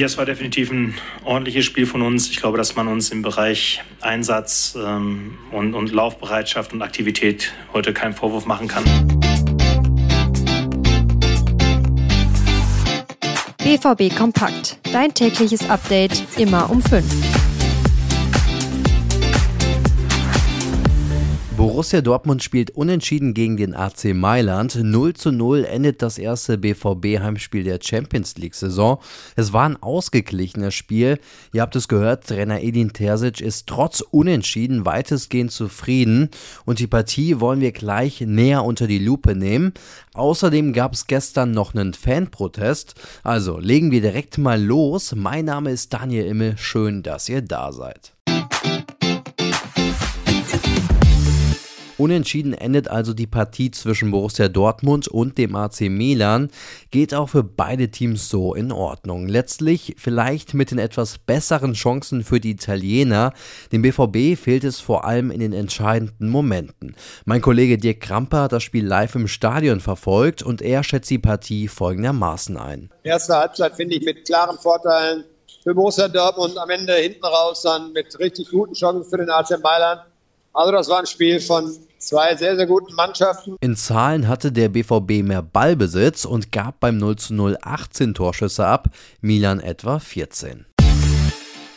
Ja, es war definitiv ein ordentliches Spiel von uns. Ich glaube, dass man uns im Bereich Einsatz ähm, und, und Laufbereitschaft und Aktivität heute keinen Vorwurf machen kann. BVB Kompakt. Dein tägliches Update immer um 5. Borussia Dortmund spielt unentschieden gegen den AC Mailand. 0 zu 0 endet das erste BVB-Heimspiel der Champions League-Saison. Es war ein ausgeglichenes Spiel. Ihr habt es gehört, Trainer Edin Terzic ist trotz Unentschieden weitestgehend zufrieden. Und die Partie wollen wir gleich näher unter die Lupe nehmen. Außerdem gab es gestern noch einen Fanprotest. Also legen wir direkt mal los. Mein Name ist Daniel Immel. Schön, dass ihr da seid. Unentschieden endet also die Partie zwischen Borussia Dortmund und dem AC Milan. Geht auch für beide Teams so in Ordnung. Letztlich vielleicht mit den etwas besseren Chancen für die Italiener. Dem BVB fehlt es vor allem in den entscheidenden Momenten. Mein Kollege Dirk Kramper hat das Spiel live im Stadion verfolgt und er schätzt die Partie folgendermaßen ein. Erste Halbzeit finde ich mit klaren Vorteilen für Borussia Dortmund. Am Ende hinten raus dann mit richtig guten Chancen für den AC Mailand. Also das war ein Spiel von zwei sehr, sehr guten Mannschaften. In Zahlen hatte der BVB mehr Ballbesitz und gab beim 0 zu 0 18 Torschüsse ab, Milan etwa 14.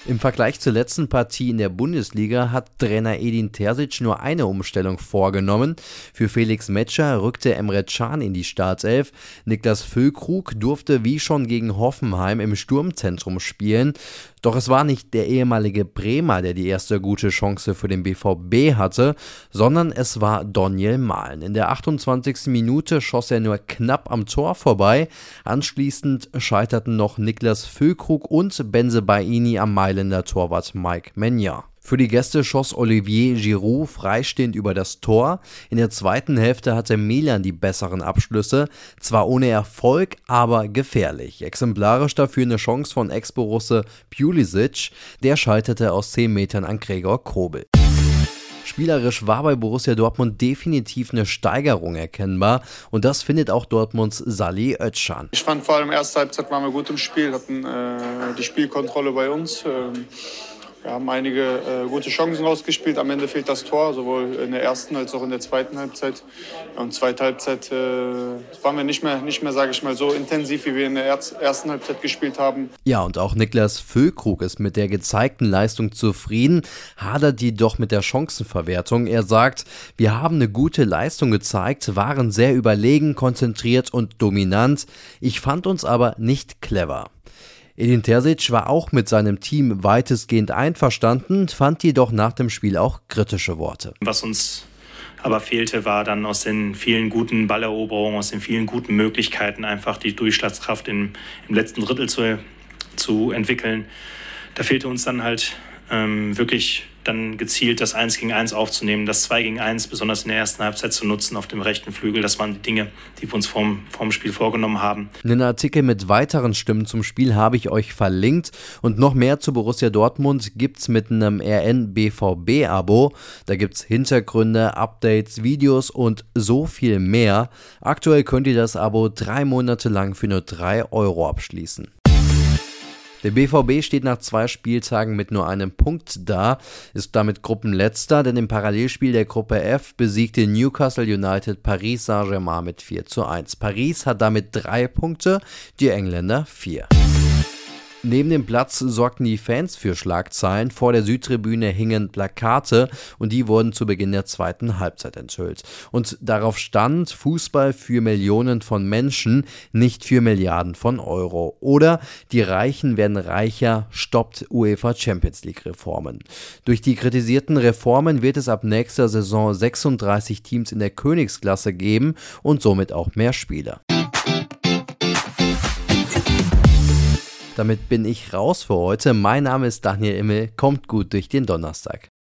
Im Vergleich zur letzten Partie in der Bundesliga hat Trainer Edin Terzic nur eine Umstellung vorgenommen. Für Felix Metscher rückte Emre Can in die Startelf. Niklas Füllkrug durfte wie schon gegen Hoffenheim im Sturmzentrum spielen. Doch es war nicht der ehemalige Bremer, der die erste gute Chance für den BVB hatte, sondern es war Daniel Mahlen. In der 28. Minute schoss er nur knapp am Tor vorbei. Anschließend scheiterten noch Niklas Füllkrug und Benze Baini am Mailänder Torwart Mike Menja. Für die Gäste schoss Olivier Giroud freistehend über das Tor. In der zweiten Hälfte hatte Milan die besseren Abschlüsse, zwar ohne Erfolg, aber gefährlich. Exemplarisch dafür eine Chance von Ex-Borusse Pulisic, der scheiterte aus 10 Metern an Gregor Kobel. Spielerisch war bei Borussia Dortmund definitiv eine Steigerung erkennbar und das findet auch Dortmunds Salih Özcan. Ich fand vor allem erste Halbzeit waren wir gut im Spiel, hatten äh, die Spielkontrolle bei uns. Ähm wir haben einige äh, gute Chancen rausgespielt. Am Ende fehlt das Tor, sowohl in der ersten als auch in der zweiten Halbzeit. Und zweite Halbzeit äh, waren wir nicht mehr, nicht mehr sage ich mal, so intensiv, wie wir in der ersten Halbzeit gespielt haben. Ja, und auch Niklas Füllkrug ist mit der gezeigten Leistung zufrieden, hadert jedoch mit der Chancenverwertung. Er sagt, wir haben eine gute Leistung gezeigt, waren sehr überlegen, konzentriert und dominant. Ich fand uns aber nicht clever. Edin Terzic war auch mit seinem Team weitestgehend einverstanden, fand jedoch nach dem Spiel auch kritische Worte. Was uns aber fehlte, war dann aus den vielen guten Balleroberungen, aus den vielen guten Möglichkeiten einfach die Durchschlagskraft im, im letzten Drittel zu, zu entwickeln. Da fehlte uns dann halt ähm, wirklich dann gezielt das 1 gegen 1 aufzunehmen, das 2 gegen 1 besonders in der ersten Halbzeit zu nutzen auf dem rechten Flügel. Das waren die Dinge, die wir uns vorm, vorm Spiel vorgenommen haben. Einen Artikel mit weiteren Stimmen zum Spiel habe ich euch verlinkt und noch mehr zu Borussia Dortmund gibt es mit einem RN-BVB-Abo. Da gibt es Hintergründe, Updates, Videos und so viel mehr. Aktuell könnt ihr das Abo drei Monate lang für nur 3 Euro abschließen. Der BVB steht nach zwei Spieltagen mit nur einem Punkt da, ist damit Gruppenletzter, denn im Parallelspiel der Gruppe F besiegte Newcastle United Paris Saint-Germain mit 4 zu 1. Paris hat damit drei Punkte, die Engländer vier. Neben dem Platz sorgten die Fans für Schlagzeilen. Vor der Südtribüne hingen Plakate und die wurden zu Beginn der zweiten Halbzeit enthüllt. Und darauf stand Fußball für Millionen von Menschen, nicht für Milliarden von Euro. Oder die Reichen werden reicher, stoppt UEFA Champions League Reformen. Durch die kritisierten Reformen wird es ab nächster Saison 36 Teams in der Königsklasse geben und somit auch mehr Spieler. Damit bin ich raus für heute. Mein Name ist Daniel Immel. Kommt gut durch den Donnerstag.